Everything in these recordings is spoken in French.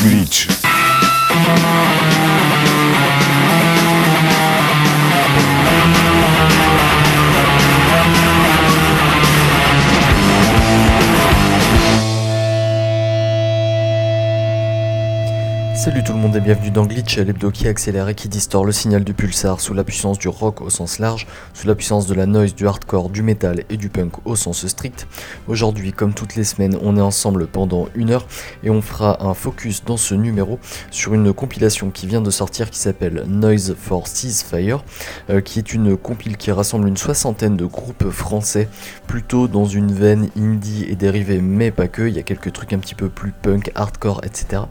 Glitch. Salut tout le monde et bienvenue dans Glitch, l'hebdo qui accélère et qui distord le signal du pulsar sous la puissance du rock au sens large, sous la puissance de la noise, du hardcore, du metal et du punk au sens strict. Aujourd'hui, comme toutes les semaines, on est ensemble pendant une heure et on fera un focus dans ce numéro sur une compilation qui vient de sortir qui s'appelle Noise for Ceasefire, euh, qui est une compile qui rassemble une soixantaine de groupes français, plutôt dans une veine indie et dérivée, mais pas que, il y a quelques trucs un petit peu plus punk, hardcore, etc.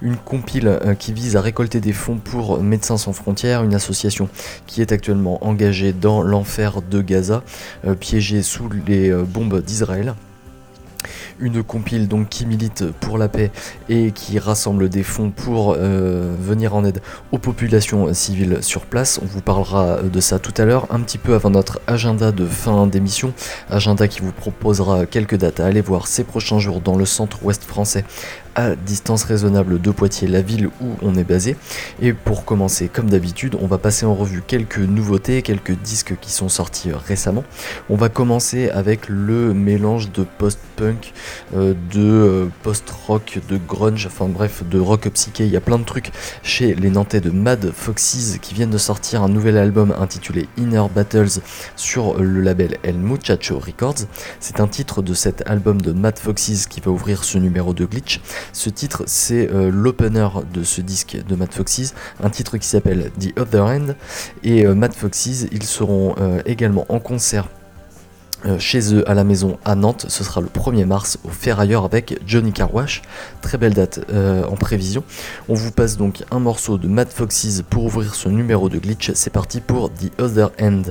Une compile euh, qui vise à récolter des fonds pour Médecins sans frontières, une association qui est actuellement engagée dans l'enfer de Gaza, euh, piégée sous les euh, bombes d'Israël une compile donc qui milite pour la paix et qui rassemble des fonds pour euh, venir en aide aux populations civiles sur place. On vous parlera de ça tout à l'heure, un petit peu avant notre agenda de fin d'émission, agenda qui vous proposera quelques dates à aller voir ces prochains jours dans le centre-ouest français à distance raisonnable de Poitiers, la ville où on est basé. Et pour commencer, comme d'habitude, on va passer en revue quelques nouveautés, quelques disques qui sont sortis récemment. On va commencer avec le mélange de post-punk, de euh, post-rock, de grunge, enfin bref, de rock psyché. Il y a plein de trucs chez les Nantais de Mad Foxes qui viennent de sortir un nouvel album intitulé Inner Battles sur le label El Muchacho Records. C'est un titre de cet album de Mad Foxes qui va ouvrir ce numéro de Glitch. Ce titre, c'est euh, l'opener de ce disque de Mad Foxes, un titre qui s'appelle The Other End. Et euh, Mad Foxes, ils seront euh, également en concert chez eux à la maison à Nantes. Ce sera le 1er mars au Ferrailleur avec Johnny Carwash. Très belle date en prévision. On vous passe donc un morceau de Mad Foxes pour ouvrir ce numéro de glitch. C'est parti pour The Other End.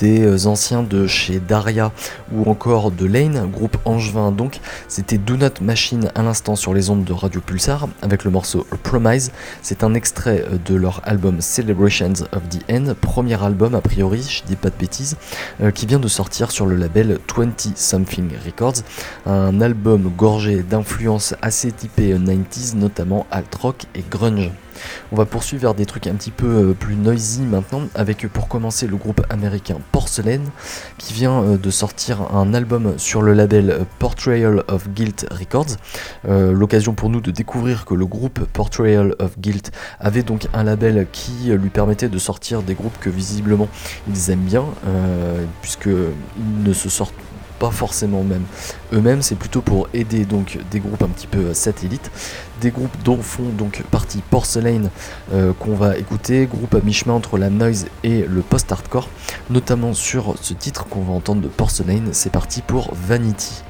Des anciens de chez Daria ou encore de Lane, groupe angevin donc. C'était Do Not Machine à l'instant sur les ondes de Radio Pulsar avec le morceau Promise. C'est un extrait de leur album Celebrations of the End, premier album a priori, je dis pas de bêtises, euh, qui vient de sortir sur le label 20 Something Records. Un album gorgé d'influences assez typées 90s, notamment alt rock et grunge. On va poursuivre vers des trucs un petit peu euh, plus noisy maintenant, avec pour commencer le groupe américain Porcelain, qui vient euh, de sortir un album sur le label euh, Portrayal of Guilt Records. L'occasion pour nous de découvrir que le groupe Portrayal of Guilt avait donc un label qui lui permettait de sortir des groupes que visiblement ils aiment bien, puisqu'ils ne se sortent pas forcément même. Eux-mêmes, c'est plutôt pour aider donc des groupes un petit peu satellites, des groupes dont font donc partie Porcelain euh, qu'on va écouter, groupe à mi-chemin entre la noise et le post-hardcore, notamment sur ce titre qu'on va entendre de Porcelain, c'est parti pour Vanity.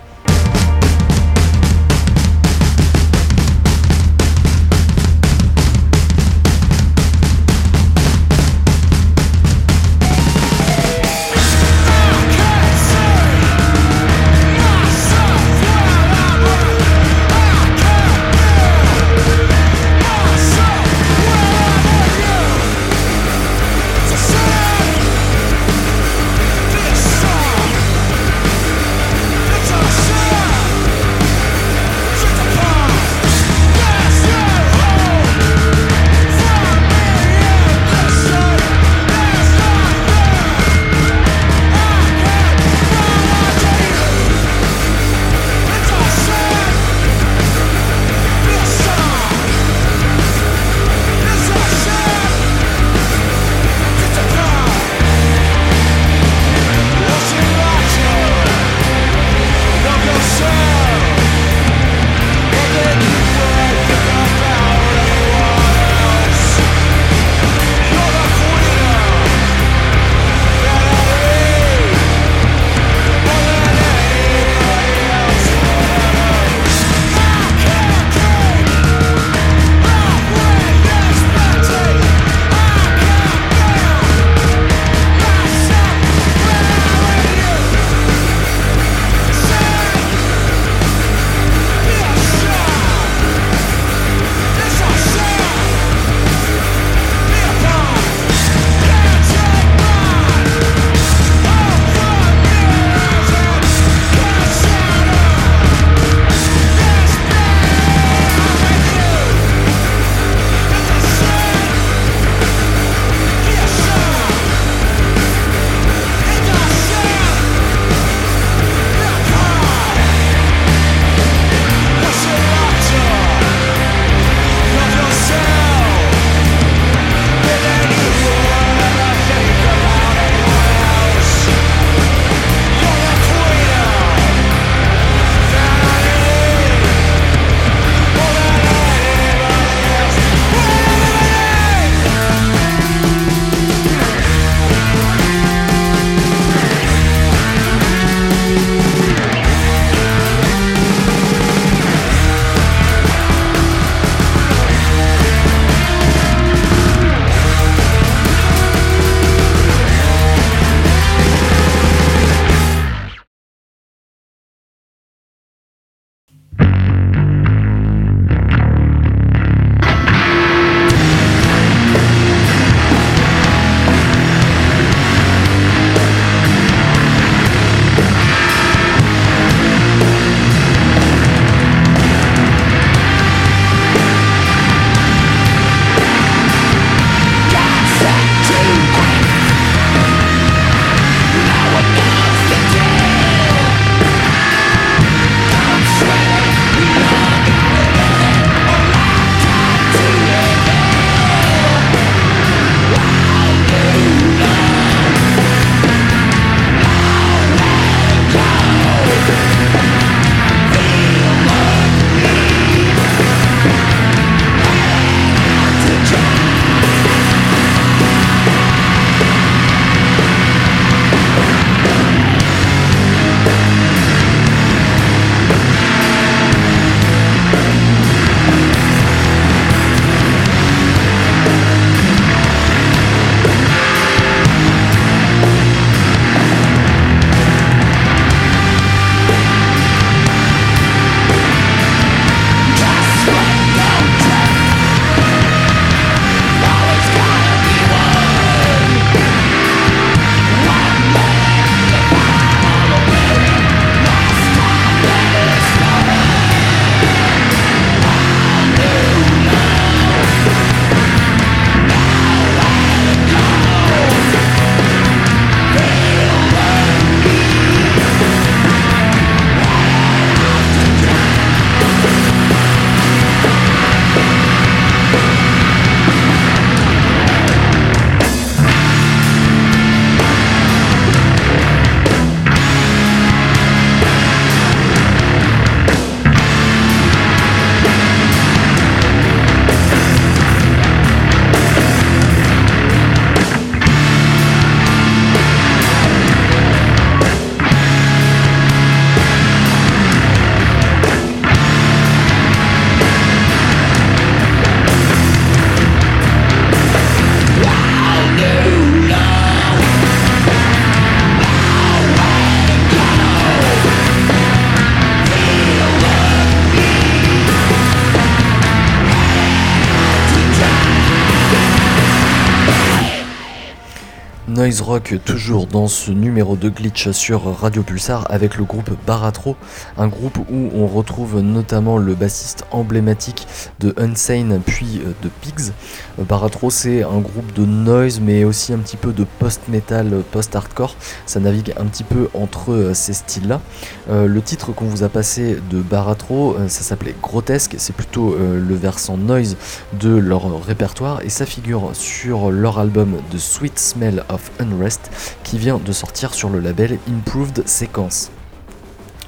Noise rock toujours dans ce numéro de glitch sur Radio Pulsar avec le groupe Baratro, un groupe où on retrouve notamment le bassiste emblématique de Unsane puis euh, de Pigs. Euh, Baratro c'est un groupe de noise mais aussi un petit peu de post-metal, post-hardcore, ça navigue un petit peu entre euh, ces styles-là. le titre qu'on vous a passé de Baratro, ça s'appelait Grotesque, c'est plutôt le versant noise de leur répertoire et ça figure sur leur album de Sweet Smell of Unrest qui vient de sortir sur le label Improved Sequence.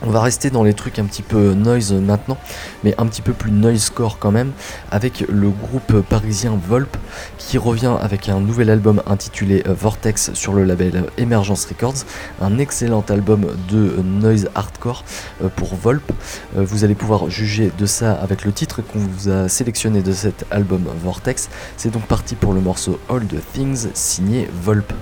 On va rester dans les trucs un petit peu noise maintenant, mais un petit peu plus noisecore quand même, avec le groupe parisien Volp qui revient avec un nouvel album intitulé Vortex sur le label Emergence Records, un excellent album de noise hardcore euh, pour Volp. Euh, vous allez pouvoir juger de ça avec le titre qu'on vous a sélectionné de cet album Vortex. C'est donc parti pour le morceau All the Things signé Volp.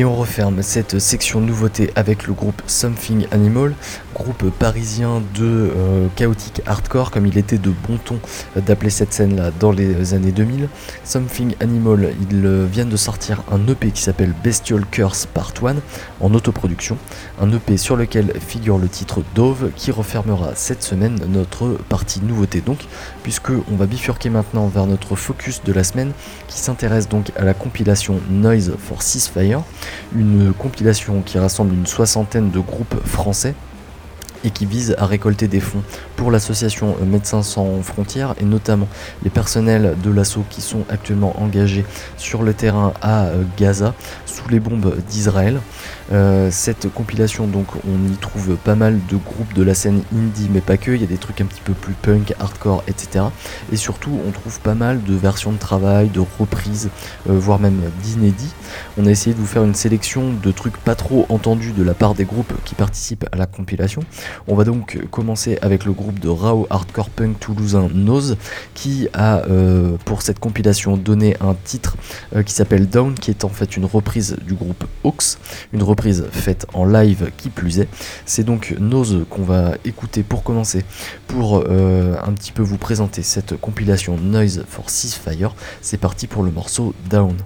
Et on referme cette section nouveauté avec le groupe Something Animal, groupe parisien de euh, chaotique hardcore, comme il était de bon ton d'appeler cette scène-là dans les années 2000. Something Animal, ils euh, viennent de sortir un EP qui s'appelle Bestial Curse Part 1 en autoproduction. Un EP sur lequel figure le titre Dove qui refermera cette semaine notre partie nouveauté donc, puisque on va bifurquer maintenant vers notre focus de la semaine qui s'intéresse donc à la compilation Noise for Ceasefire une compilation qui rassemble une soixantaine de groupes français et qui vise à récolter des fonds pour l'association Médecins sans frontières et notamment les personnels de l'assaut qui sont actuellement engagés sur le terrain à Gaza sous les bombes d'Israël. Euh, cette compilation, donc, on y trouve pas mal de groupes de la scène indie, mais pas que. Il y a des trucs un petit peu plus punk, hardcore, etc. Et surtout, on trouve pas mal de versions de travail, de reprises, euh, voire même d'inédits. On a essayé de vous faire une sélection de trucs pas trop entendus de la part des groupes qui participent à la compilation. On va donc commencer avec le groupe de Rao Hardcore Punk toulousain Nose, qui a euh, pour cette compilation donné un titre qui s'appelle Down, qui est en fait une reprise du groupe reprise faite en live qui plus est. C'est donc Nose qu'on va écouter pour commencer, pour euh, un petit peu vous présenter cette compilation Noise for Ceasefire. C'est parti pour le morceau Down.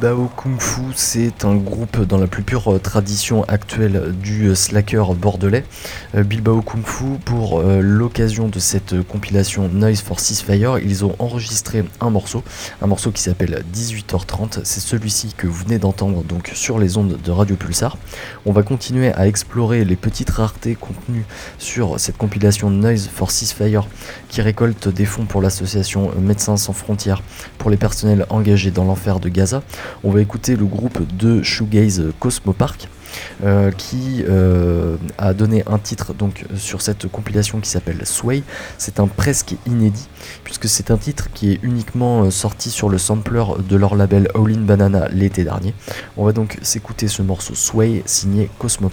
Bilbao Kung Fu, c'est un groupe dans la plus pure euh, tradition actuelle du euh, slacker bordelais. Euh, Bilbao Kung Fu, pour l'occasion de cette compilation Noise for Ceasefire, ils ont enregistré un morceau, un morceau qui s'appelle 18h30. C'est celui-ci que vous venez d'entendre donc sur les ondes de Radio Pulsar. On va continuer à explorer les petites raretés contenues sur cette compilation Noise for Ceasefire qui récolte des fonds pour l'association Médecins sans frontières pour les personnels engagés dans l'enfer de Gaza. On va écouter le groupe de shoegaze Cosmo Park. Euh, qui euh, a donné un titre sur cette compilation qui s'appelle Sway. C'est un presque inédit puisque c'est un titre qui est uniquement euh, sorti sur le sampler de leur label All In Banana l'été dernier. On va donc s'écouter ce morceau Sway signé Cosmo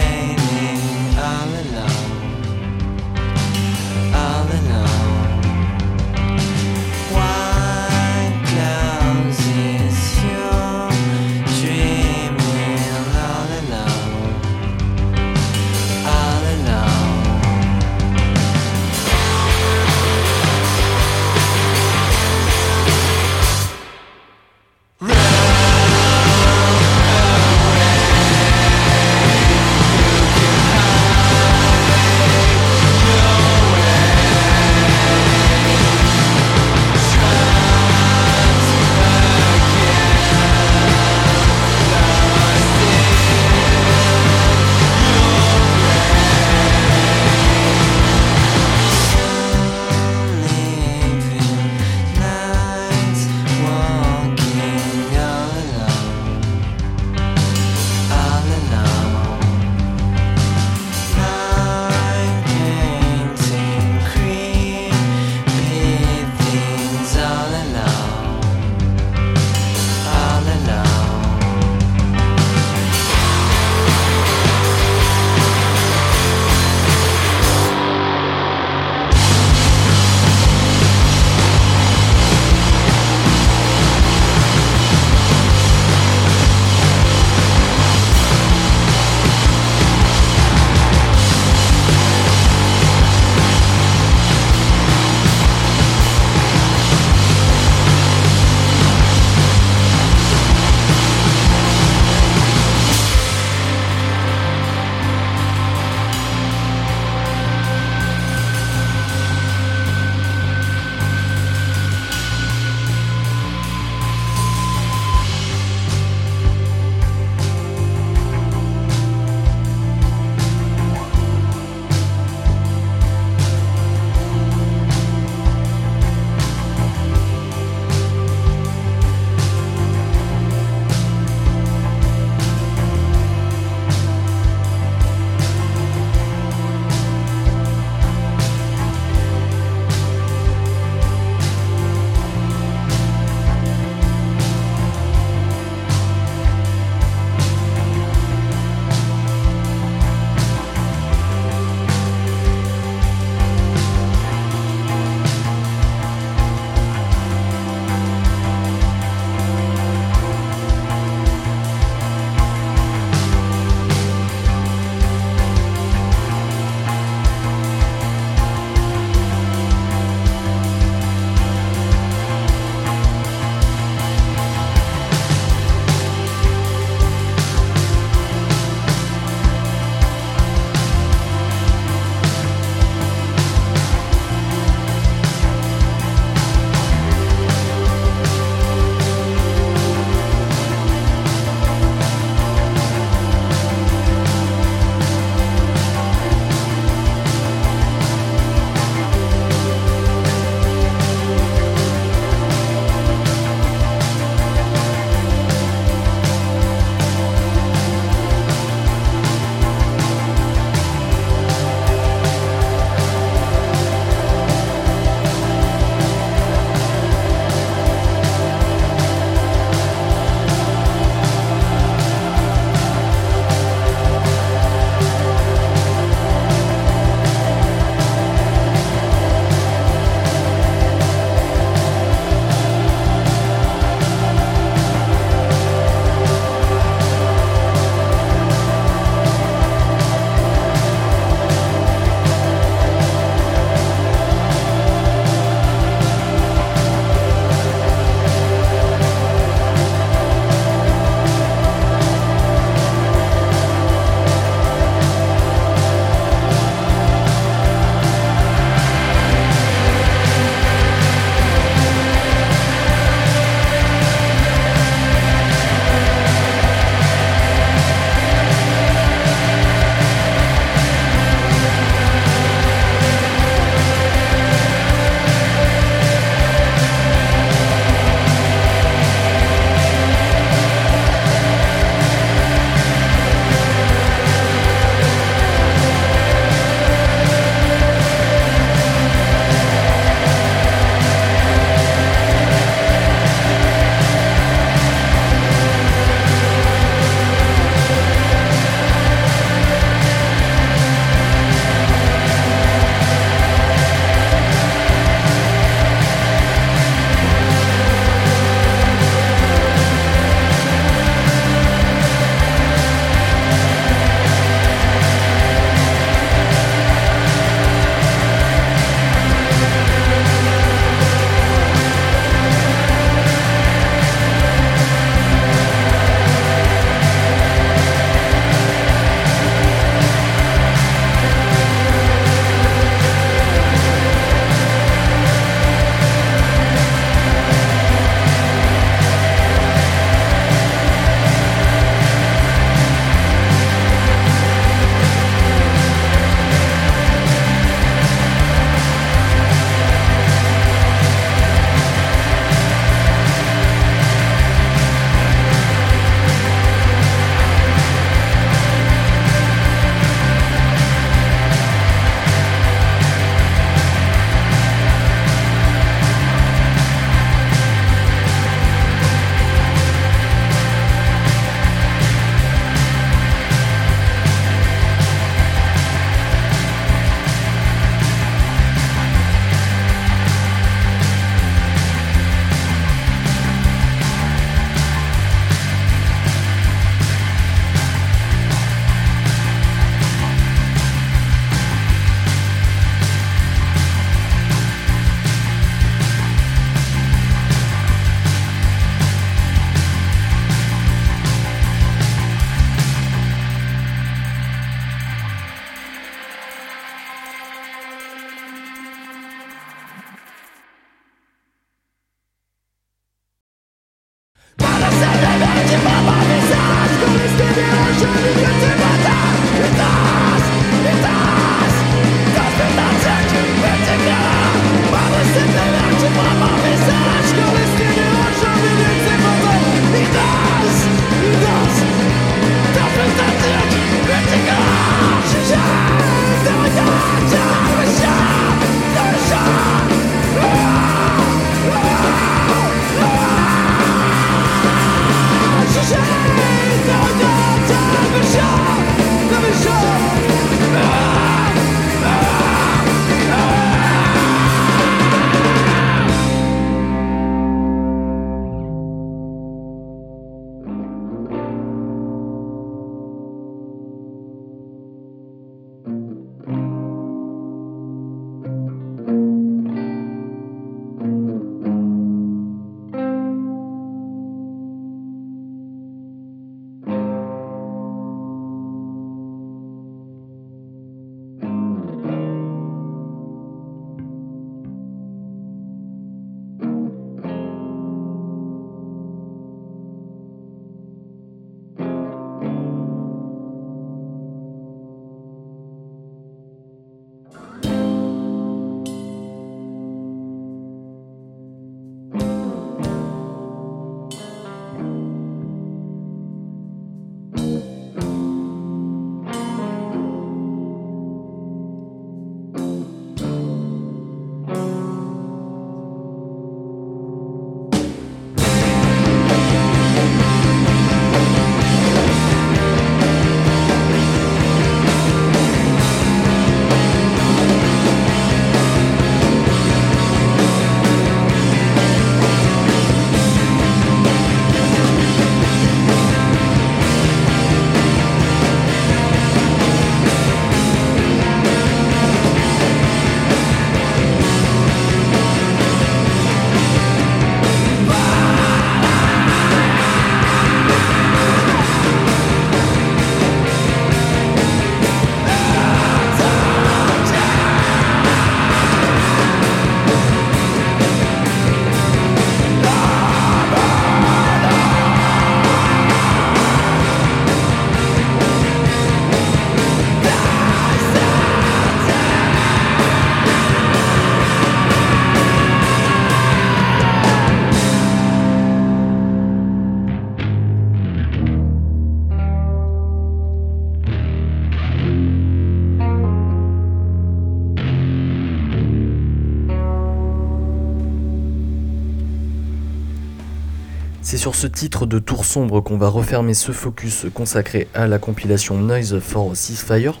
sur ce titre de Tour Sombre qu'on va refermer ce focus consacré à la compilation Noise for Ceasefire.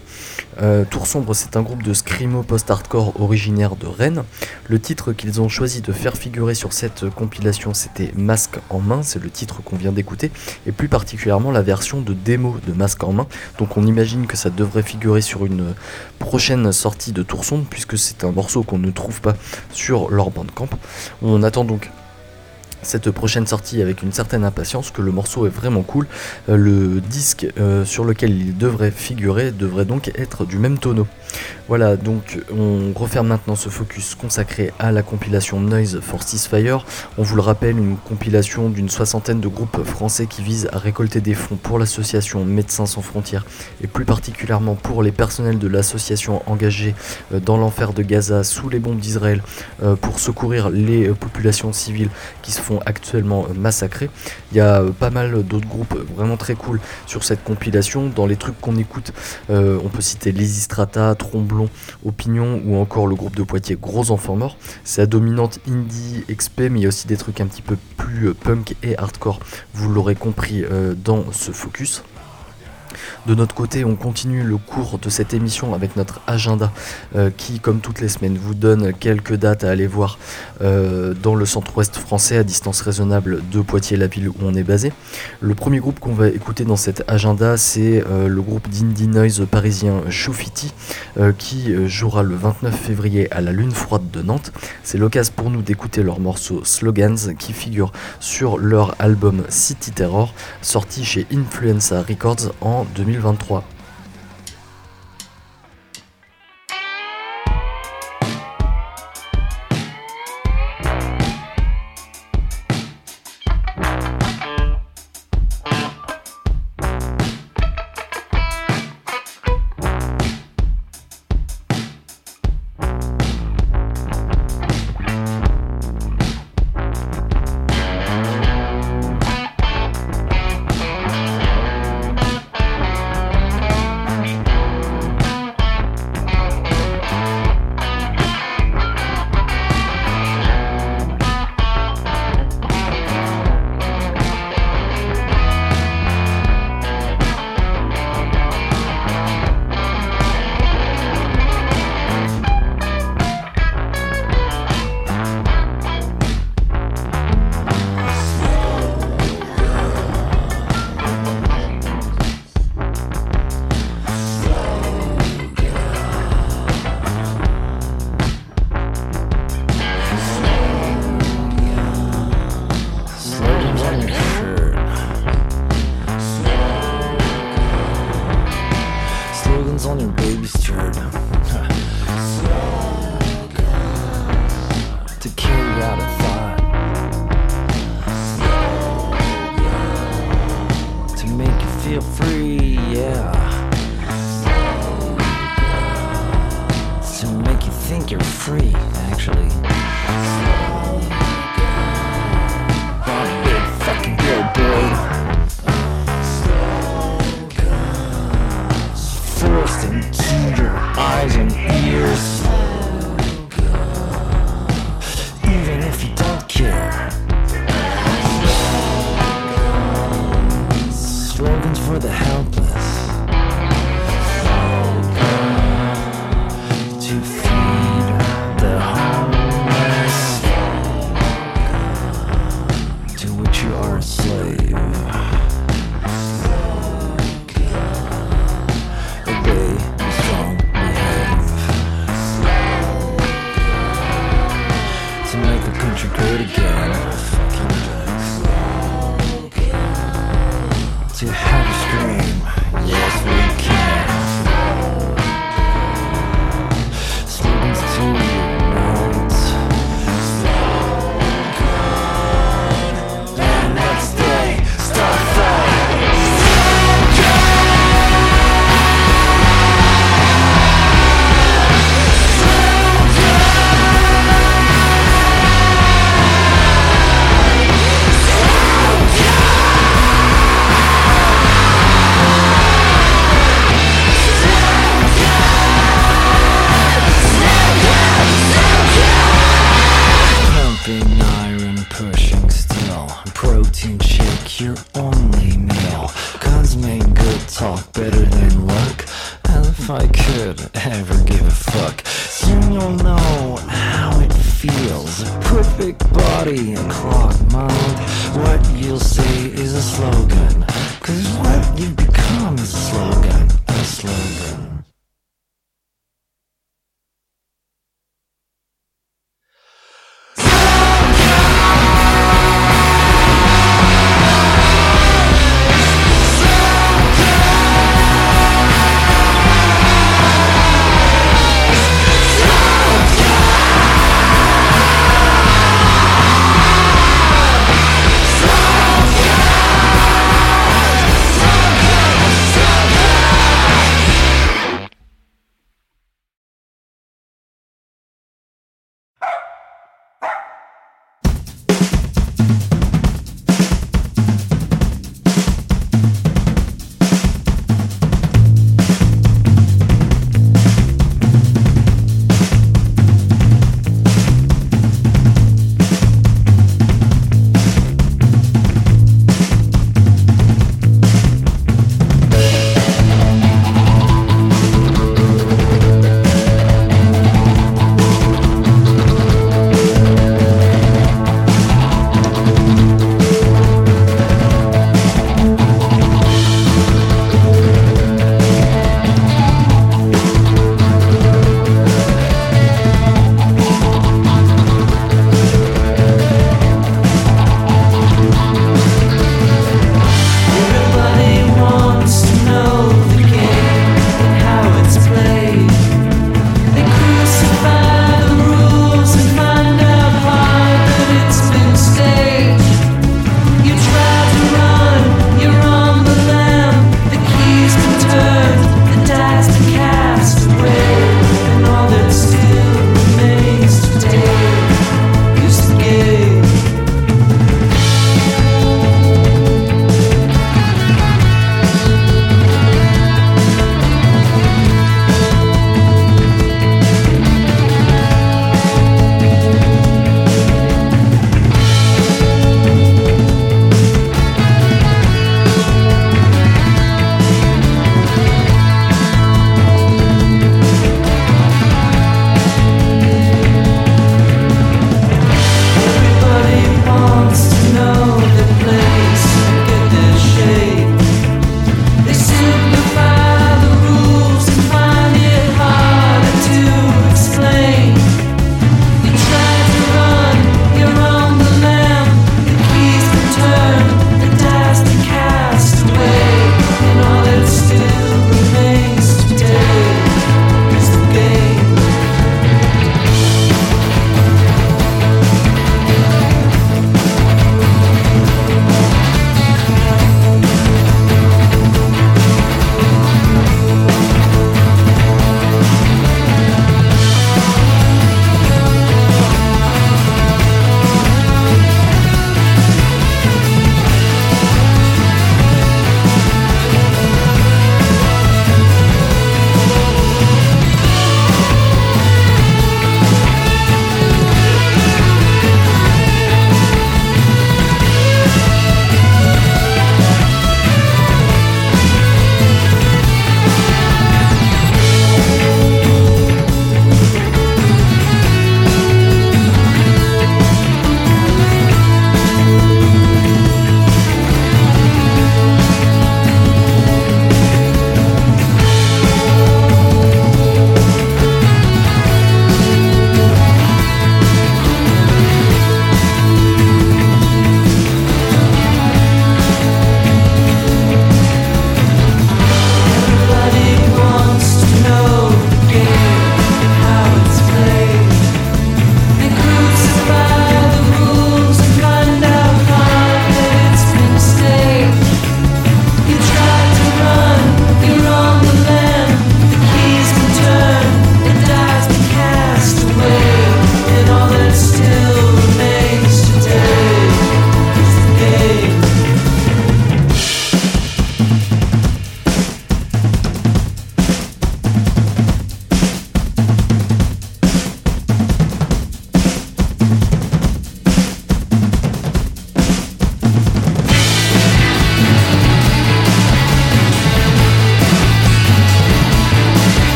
Euh, Tour Sombre, c'est un groupe de screamo post-hardcore originaire de Rennes. Le titre qu'ils ont choisi de faire figurer sur cette compilation, c'était Masque en main, c'est le titre qu'on vient d'écouter, et plus particulièrement la version de démo de Masque en main. Donc on imagine que ça devrait figurer sur une prochaine sortie de Tour Sombre, puisque c'est un morceau qu'on ne trouve pas sur leur bandcamp. On attend donc cette prochaine sortie avec une certaine impatience que le morceau est vraiment cool. Euh, le disque euh, sur lequel il devrait figurer devrait donc être du même tonneau. Voilà, donc on referme maintenant ce focus consacré à la compilation Noise for Ceasefire. On vous le rappelle, une compilation d'une soixantaine de groupes français qui visent à récolter des fonds pour l'association Médecins sans frontières et plus particulièrement pour les personnels de l'association engagés euh, dans l'enfer de Gaza sous les bombes d'Israël pour secourir les populations civiles qui se font actuellement massacrer. Il y a pas mal d'autres groupes vraiment très cool sur cette compilation. Dans les trucs qu'on écoute, euh, on peut citer Lysistrata, Tromblon, Opinion ou encore le groupe de Poitiers Gros Enfants Morts. C'est à dominante indie, XP, mais il y a aussi des trucs un petit peu plus punk et hardcore. Vous l'aurez compris euh, dans ce focus. De notre côté, on continue le cours de cette émission avec notre agenda euh, qui, comme toutes les semaines, vous donne quelques dates à aller voir euh, dans le centre-ouest français à distance raisonnable de Poitiers, la ville où on est basé. Le premier groupe qu'on va écouter dans cet agenda, c'est euh, le groupe d'indie noise parisien Choufiti qui jouera le 29 février à la Lune froide de Nantes. C'est l'occasion pour nous d'écouter leur morceau Slogans qui figure sur leur album City Terror sorti chez Influenza Records en 2023.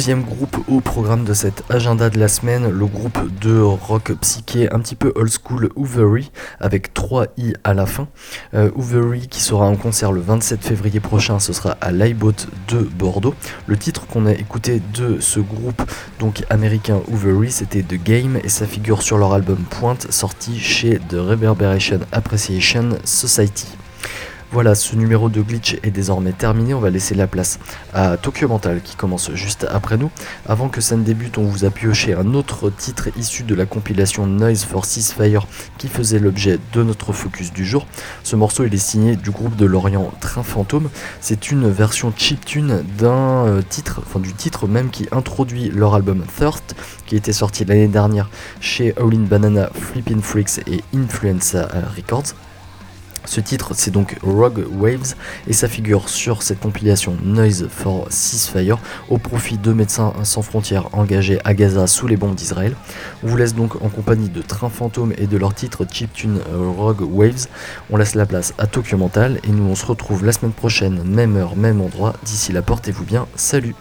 Deuxième groupe au programme de cet agenda de la semaine, le groupe de rock psyché un petit peu old school Hoovery avec 3 i à la fin. Euh, qui sera en concert le 27 février prochain, ce sera à l'iBoat de Bordeaux. Le titre qu'on a écouté de ce groupe donc américain Hoovery, c'était The Game et ça figure sur leur album Pointe sorti chez The Reverberation Appreciation Society. Voilà, ce numéro de glitch est désormais terminé. On va laisser la place à Tokyo Mental qui commence juste après nous. Avant que ça ne débute, on vous a pioché un autre titre issu de la compilation Noise for Ceasefire qui faisait l'objet de notre focus du jour. Ce morceau est signé du groupe de Lorient Train Fantôme. C'est une version chiptune d'un euh, titre, enfin du titre même qui introduit leur album Thirst qui était sorti l'année dernière chez All Banana, Flippin' Freaks et Influenza Records. Ce titre, c'est donc Rogue Waves et ça figure sur cette compilation Noise for Ceasefire au profit de Médecins sans frontières engagés à Gaza sous les bombes d'Israël. On vous laisse donc en compagnie de Train Fantôme et de leur titre Chiptune euh, Rogue Waves. On laisse la place à Tokyo Mental et nous on se retrouve la semaine prochaine, même heure, même endroit. D'ici là, portez-vous bien. Salut